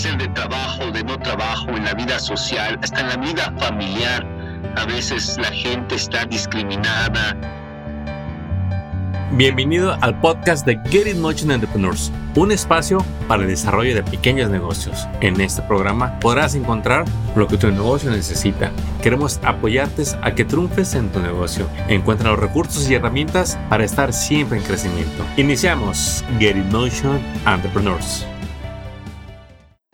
ser de trabajo, de no trabajo, en la vida social, hasta en la vida familiar. A veces la gente está discriminada. Bienvenido al podcast de Get It Motion Entrepreneurs, un espacio para el desarrollo de pequeños negocios. En este programa podrás encontrar lo que tu negocio necesita. Queremos apoyarte a que triunfes en tu negocio. Encuentra los recursos y herramientas para estar siempre en crecimiento. Iniciamos Get It Motion Entrepreneurs.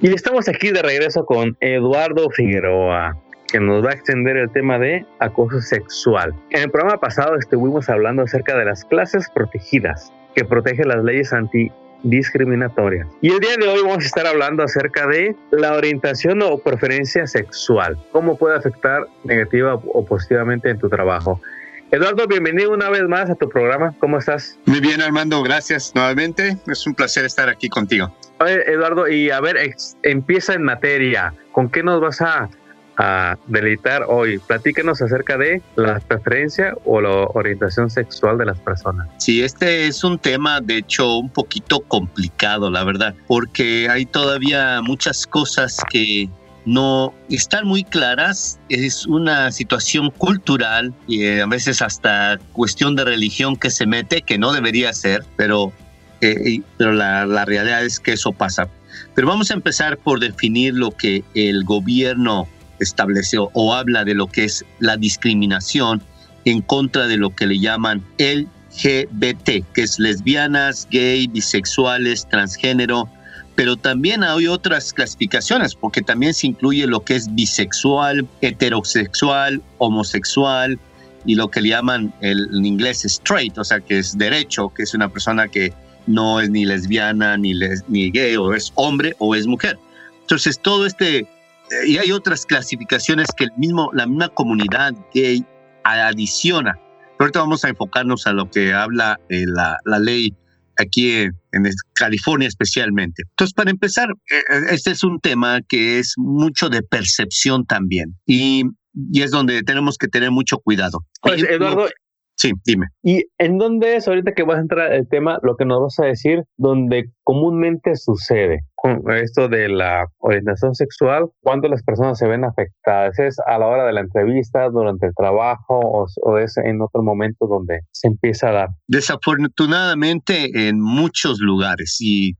Y estamos aquí de regreso con Eduardo Figueroa, que nos va a extender el tema de acoso sexual. En el programa pasado estuvimos hablando acerca de las clases protegidas que protegen las leyes antidiscriminatorias. Y el día de hoy vamos a estar hablando acerca de la orientación o preferencia sexual, cómo puede afectar negativa o positivamente en tu trabajo. Eduardo, bienvenido una vez más a tu programa. ¿Cómo estás? Muy bien, Armando. Gracias nuevamente. Es un placer estar aquí contigo. Oye, Eduardo, y a ver, empieza en materia. ¿Con qué nos vas a, a deleitar hoy? Platícanos acerca de la preferencia o la orientación sexual de las personas. Sí, este es un tema, de hecho, un poquito complicado, la verdad, porque hay todavía muchas cosas que no están muy claras. Es una situación cultural y eh, a veces hasta cuestión de religión que se mete, que no debería ser, pero, eh, pero la, la realidad es que eso pasa. Pero vamos a empezar por definir lo que el gobierno estableció o habla de lo que es la discriminación en contra de lo que le llaman LGBT, que es lesbianas, gay, bisexuales, transgénero, pero también hay otras clasificaciones, porque también se incluye lo que es bisexual, heterosexual, homosexual y lo que le llaman el, en inglés straight, o sea, que es derecho, que es una persona que no es ni lesbiana, ni, ni gay, o es hombre o es mujer. Entonces, todo este, eh, y hay otras clasificaciones que el mismo, la misma comunidad gay adiciona. Pero ahorita vamos a enfocarnos a lo que habla eh, la, la ley aquí en California especialmente. Entonces, para empezar, eh, eh, este es un tema que es mucho de percepción también y, y es donde tenemos que tener mucho cuidado. Pues, Eduardo, Sí, dime. ¿Y en dónde es ahorita que vas a entrar el tema, lo que nos vas a decir, donde comúnmente sucede con esto de la orientación sexual, cuando las personas se ven afectadas? ¿Es a la hora de la entrevista, durante el trabajo o, es en otro momento donde se empieza a dar? Desafortunadamente en muchos lugares y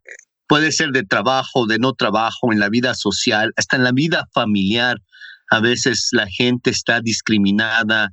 puede ser de trabajo, de no trabajo, en la vida social, hasta en la vida familiar. A veces la gente está discriminada,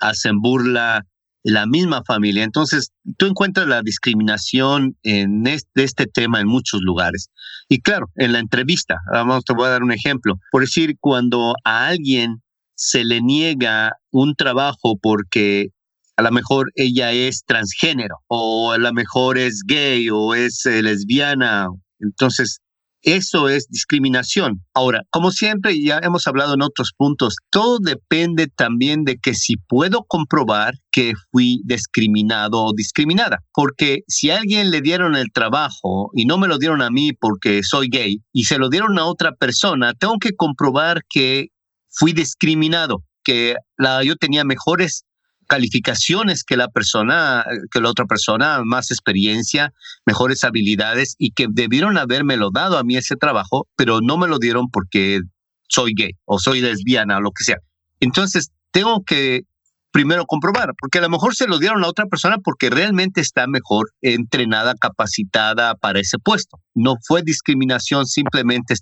hacen burla la misma familia. Entonces, tú encuentras la discriminación en este, tema en muchos lugares. Y claro, en la entrevista, vamos, te voy a dar un ejemplo. Por decir, cuando a alguien se le niega un trabajo porque a lo mejor ella es transgénero o a lo mejor es gay o es eh, lesbiana. Entonces, eso es discriminación. Ahora, como siempre, ya hemos hablado en otros puntos, todo depende también de que si puedo comprobar que fui discriminado o discriminada. Porque si a alguien le dieron el trabajo y no me lo dieron a mí porque soy gay y se lo dieron a otra persona, tengo que comprobar que fui discriminado, que yo tenía mejores calificaciones que la persona, que la otra persona, más experiencia, mejores habilidades y que debieron lo dado a mí ese trabajo, pero no me lo dieron porque soy gay o soy lesbiana o lo que sea. Entonces, tengo que primero comprobar, porque a lo mejor se lo dieron a otra persona porque realmente está mejor entrenada, capacitada para ese puesto. No fue discriminación, simplemente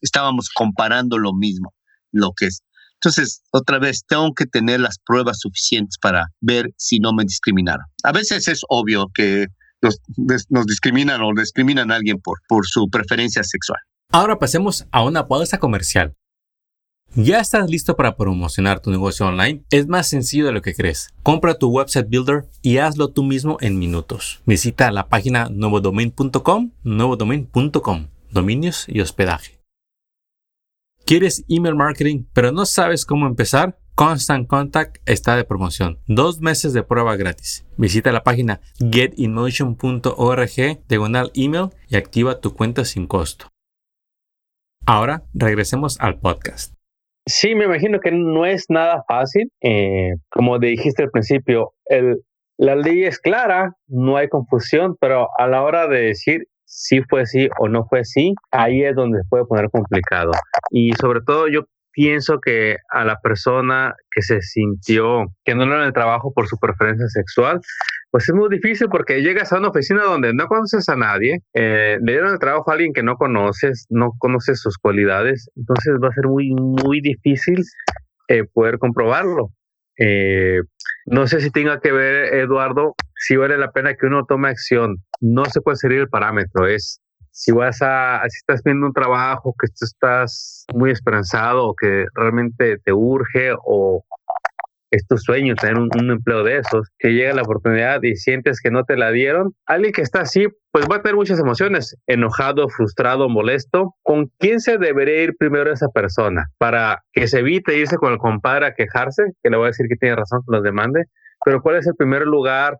estábamos comparando lo mismo, lo que es. Entonces, otra vez, tengo que tener las pruebas suficientes para ver si no me discriminaron. A veces es obvio que nos, discriminan o discriminan a alguien por, por su preferencia sexual. Ahora pasemos a una pausa comercial. ¿Ya estás listo para promocionar tu negocio online? Es más sencillo de lo que crees. Compra tu website builder y hazlo tú mismo en minutos. Visita la página nuevodomain.com, nuevodomain.com, dominios y hospedaje. ¿Quieres email marketing pero no sabes cómo empezar? Constant Contact está de promoción. Dos meses de prueba gratis. Visita la página getinmotion.org diagonal email y activa tu cuenta sin costo. Ahora regresemos al podcast. Sí, me imagino que no es nada fácil. Eh, como dijiste al principio, la ley es clara, no hay confusión, pero a la hora de decir si fue sí o no fue sí, ahí es donde se puede poner complicado. Y sobre todo yo pienso que a la persona que se sintió que no era en el trabajo por su preferencia sexual, pues es muy difícil porque llegas a una oficina donde no conoces a nadie, eh, le dieron el trabajo a alguien que no conoces, no conoces sus cualidades, entonces va a ser muy, muy difícil eh, poder comprobarlo. Eh, no sé si tenga que ver, Eduardo, si vale la pena que uno tome acción. No se puede seguir el parámetro, es si vas a, si estás viendo un trabajo que tú estás muy esperanzado o que realmente te urge o es tu sueño tener un, empleo de esos, que llega la oportunidad y sientes que no te la dieron, alguien que está así, pues va a tener muchas emociones, enojado, frustrado, molesto. ¿Con quién se debería ir primero esa persona? Para que se evite irse con el compadre a quejarse, que le voy a decir que tiene razón, que los demande, pero ¿cuál es el primer lugar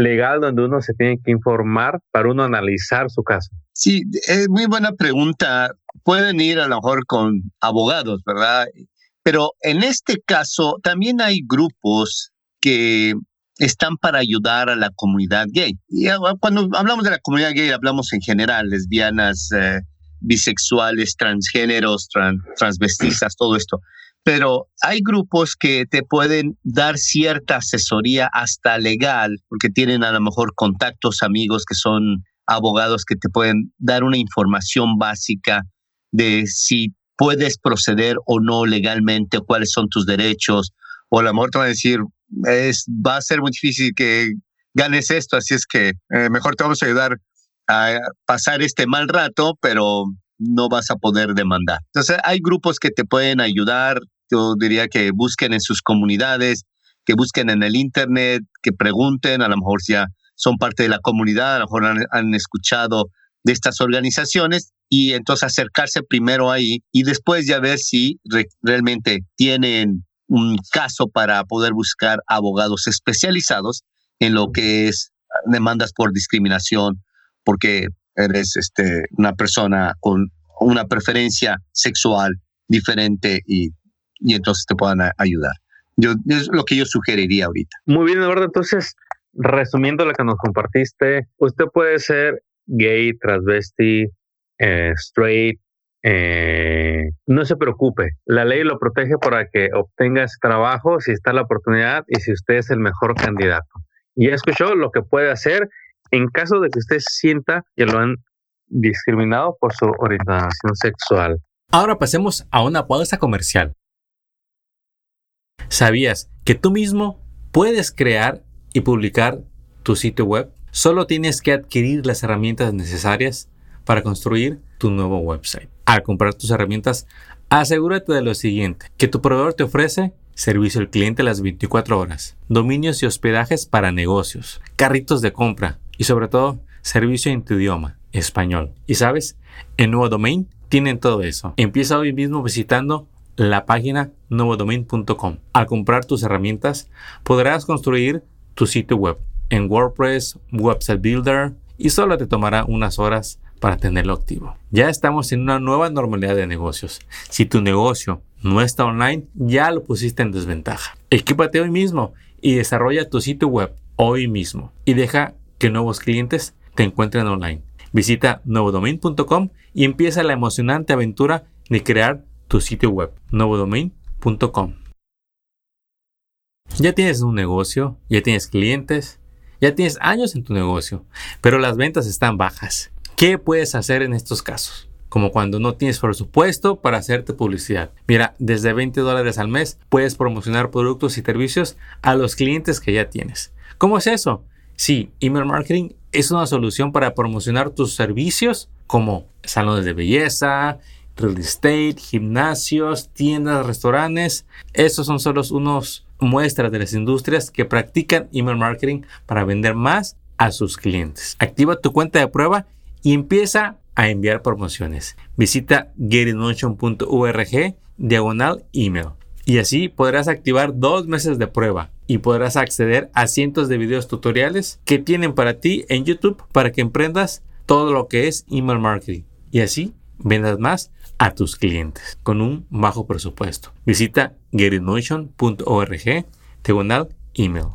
legal donde uno se tiene que informar para uno analizar su caso? Sí, es muy buena pregunta. Pueden ir a lo mejor con abogados, ¿verdad? Pero en este caso también hay grupos que están para ayudar a la comunidad gay. Y cuando hablamos de la comunidad gay, hablamos en general, lesbianas, eh, bisexuales, transgéneros, transvestistas, todo esto. Pero hay grupos que te pueden dar cierta asesoría hasta legal, porque tienen a lo mejor contactos, amigos que son abogados que te pueden dar una información básica de si puedes proceder o no legalmente, o cuáles son tus derechos, o la mejor te va a decir, es, va a ser muy difícil que ganes esto, así es que eh, mejor te vamos a ayudar a pasar este mal rato, pero no vas a poder demandar. Entonces, hay grupos que te pueden ayudar, yo diría que busquen en sus comunidades, que busquen en el Internet, que pregunten, a lo mejor ya son parte de la comunidad, a lo mejor han escuchado de estas organizaciones y entonces acercarse primero ahí y después ya ver si realmente tienen un caso para poder buscar abogados especializados en lo que es demandas por discriminación porque eres este, una persona con una preferencia sexual diferente y, y entonces te puedan ayudar. Yo, es lo que yo sugeriría ahorita. Muy bien, Eduardo. Entonces, resumiendo lo que nos compartiste, usted puede ser gay, transvesti, eh, straight, eh, no se preocupe, la ley lo protege para que obtenga trabajo si está la oportunidad y si usted es el mejor candidato. Ya escuchó lo que puede hacer en caso de que usted sienta que lo han discriminado por su orientación sexual. Ahora pasemos a una pausa comercial. ¿Sabías que tú mismo puedes crear y publicar tu sitio web? Solo tienes que adquirir las herramientas necesarias para construir tu nuevo website. Al comprar tus herramientas, asegúrate de lo siguiente, que tu proveedor te ofrece servicio al cliente las 24 horas, dominios y hospedajes para negocios, carritos de compra y sobre todo servicio en tu idioma, español. Y sabes, en Nuevo Domain tienen todo eso. Empieza hoy mismo visitando la página nuevodomain.com. Al comprar tus herramientas, podrás construir tu sitio web en WordPress, Website Builder y solo te tomará unas horas para tenerlo activo. Ya estamos en una nueva normalidad de negocios. Si tu negocio no está online, ya lo pusiste en desventaja. Equípate hoy mismo y desarrolla tu sitio web hoy mismo y deja que nuevos clientes te encuentren online. Visita nuevodomain.com y empieza la emocionante aventura de crear tu sitio web. nuevodomain.com. Ya tienes un negocio, ya tienes clientes, ya tienes años en tu negocio, pero las ventas están bajas. ¿Qué puedes hacer en estos casos? Como cuando no tienes presupuesto para hacerte publicidad. Mira, desde 20 dólares al mes puedes promocionar productos y servicios a los clientes que ya tienes. ¿Cómo es eso? Sí, email marketing es una solución para promocionar tus servicios como salones de belleza, real estate, gimnasios, tiendas, restaurantes. Esos son solo unos muestras de las industrias que practican email marketing para vender más a sus clientes. Activa tu cuenta de prueba y empieza a enviar promociones. Visita getinmotion.org diagonal email. Y así podrás activar dos meses de prueba y podrás acceder a cientos de videos tutoriales que tienen para ti en YouTube para que emprendas todo lo que es email marketing. Y así vendas más a tus clientes con un bajo presupuesto. Visita getinmotion.org diagonal email.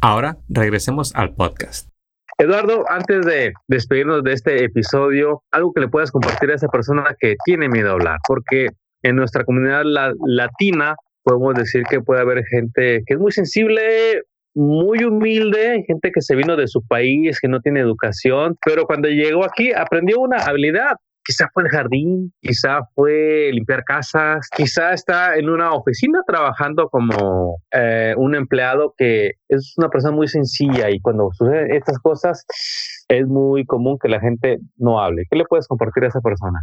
Ahora regresemos al podcast. Eduardo, antes de despedirnos de este episodio, algo que le puedas compartir a esa persona que tiene miedo a hablar, porque en nuestra comunidad latina podemos decir que puede haber gente que es muy sensible, muy humilde, gente que se vino de su país, que no tiene educación, pero cuando llegó aquí aprendió una habilidad. Quizá fue el jardín, quizá fue limpiar casas, quizá está en una oficina trabajando como eh, un empleado que es una persona muy sencilla y cuando suceden estas cosas es muy común que la gente no hable. ¿Qué le puedes compartir a esa persona?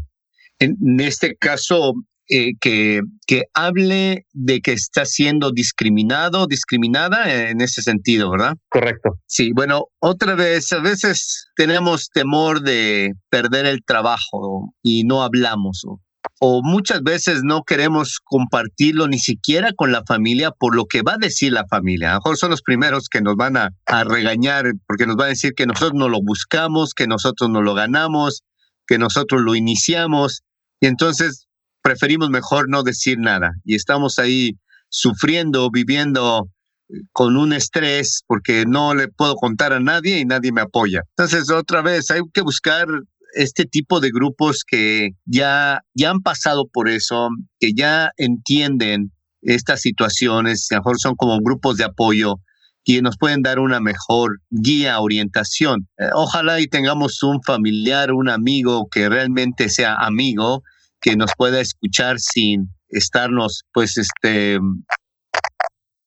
En este caso, eh, que, que hable de que está siendo discriminado, discriminada en ese sentido, ¿verdad? Correcto. Sí, bueno, otra vez, a veces tenemos temor de perder el trabajo y no hablamos. O, o muchas veces no queremos compartirlo ni siquiera con la familia por lo que va a decir la familia. A lo mejor son los primeros que nos van a, a regañar porque nos van a decir que nosotros no lo buscamos, que nosotros no lo ganamos, que nosotros lo iniciamos. Y entonces preferimos mejor no decir nada y estamos ahí sufriendo, viviendo eh, con un estrés porque no le puedo contar a nadie y nadie me apoya. Entonces, otra vez, hay que buscar este tipo de grupos que ya, ya han pasado por eso, que ya entienden estas situaciones, a lo mejor son como grupos de apoyo que nos pueden dar una mejor guía, orientación. Eh, ojalá y tengamos un familiar, un amigo que realmente sea amigo que nos pueda escuchar sin estarnos, pues, este,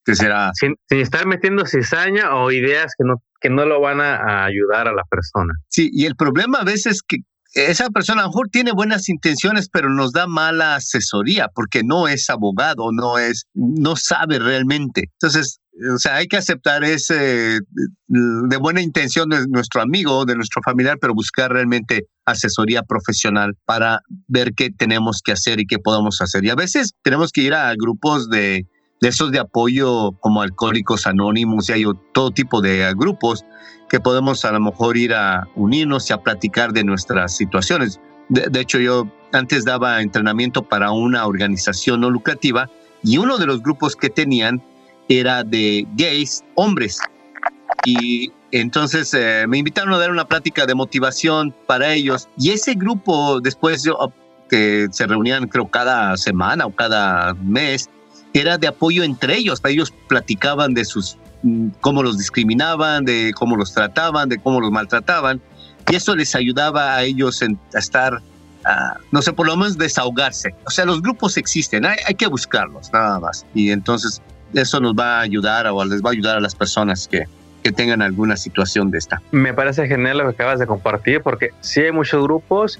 ¿qué será? Sin, estar metiendo cizaña o ideas que no, que no lo van a, ayudar a la persona. Sí, y el problema a veces es que esa persona a lo mejor tiene buenas intenciones, pero nos da mala asesoría porque no es abogado, no es, no sabe realmente. Entonces, o sea, hay que aceptar ese de buena intención de nuestro amigo, de nuestro familiar, pero buscar realmente asesoría profesional para ver qué tenemos que hacer y qué podemos hacer. Y a veces tenemos que ir a grupos de, de esos de apoyo como Alcohólicos Anónimos y hay todo tipo de grupos que podemos a lo mejor ir a unirnos y a platicar de nuestras situaciones. de hecho, yo antes daba entrenamiento para una organización no lucrativa y uno de los grupos que tenían era de gays, hombres. Y entonces eh, me invitaron a dar una plática de motivación para ellos. Y ese grupo, después yo, que se reunían creo cada semana o cada mes, era de apoyo entre ellos. Ellos platicaban de sus, mm, cómo los discriminaban, de cómo los trataban, de cómo los maltrataban. Y eso les ayudaba a ellos a estar, no sé, por lo menos desahogarse. O sea, los grupos existen, hay, hay que buscarlos, nada más. Y entonces eso nos va a ayudar o les va a ayudar a las personas que, que tengan alguna situación de esta. Me parece genial lo que acabas de compartir porque sí hay muchos grupos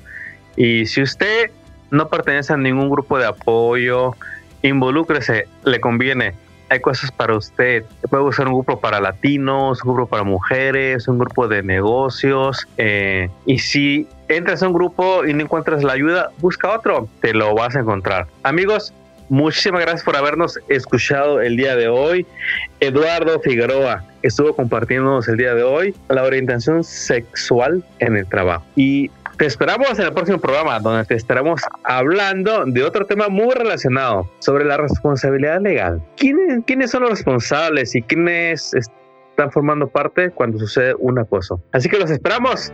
y si usted no pertenece a ningún grupo de apoyo, involúcrese, le conviene. Hay cosas para usted. Puede usar un grupo para latinos, un grupo para mujeres, un grupo de negocios. Eh, y si entras a un grupo y no encuentras la ayuda, busca otro. Te lo vas a encontrar. Amigos, Muchísimas gracias por habernos escuchado el día de hoy. Eduardo Figueroa estuvo compartiéndonos el día de hoy la orientación sexual en el trabajo. Y te esperamos en el próximo programa, donde te estaremos hablando de otro tema muy relacionado sobre la responsabilidad legal. ¿Quiénes, quiénes son los responsables y quiénes están formando parte cuando sucede un acoso? Así que los esperamos.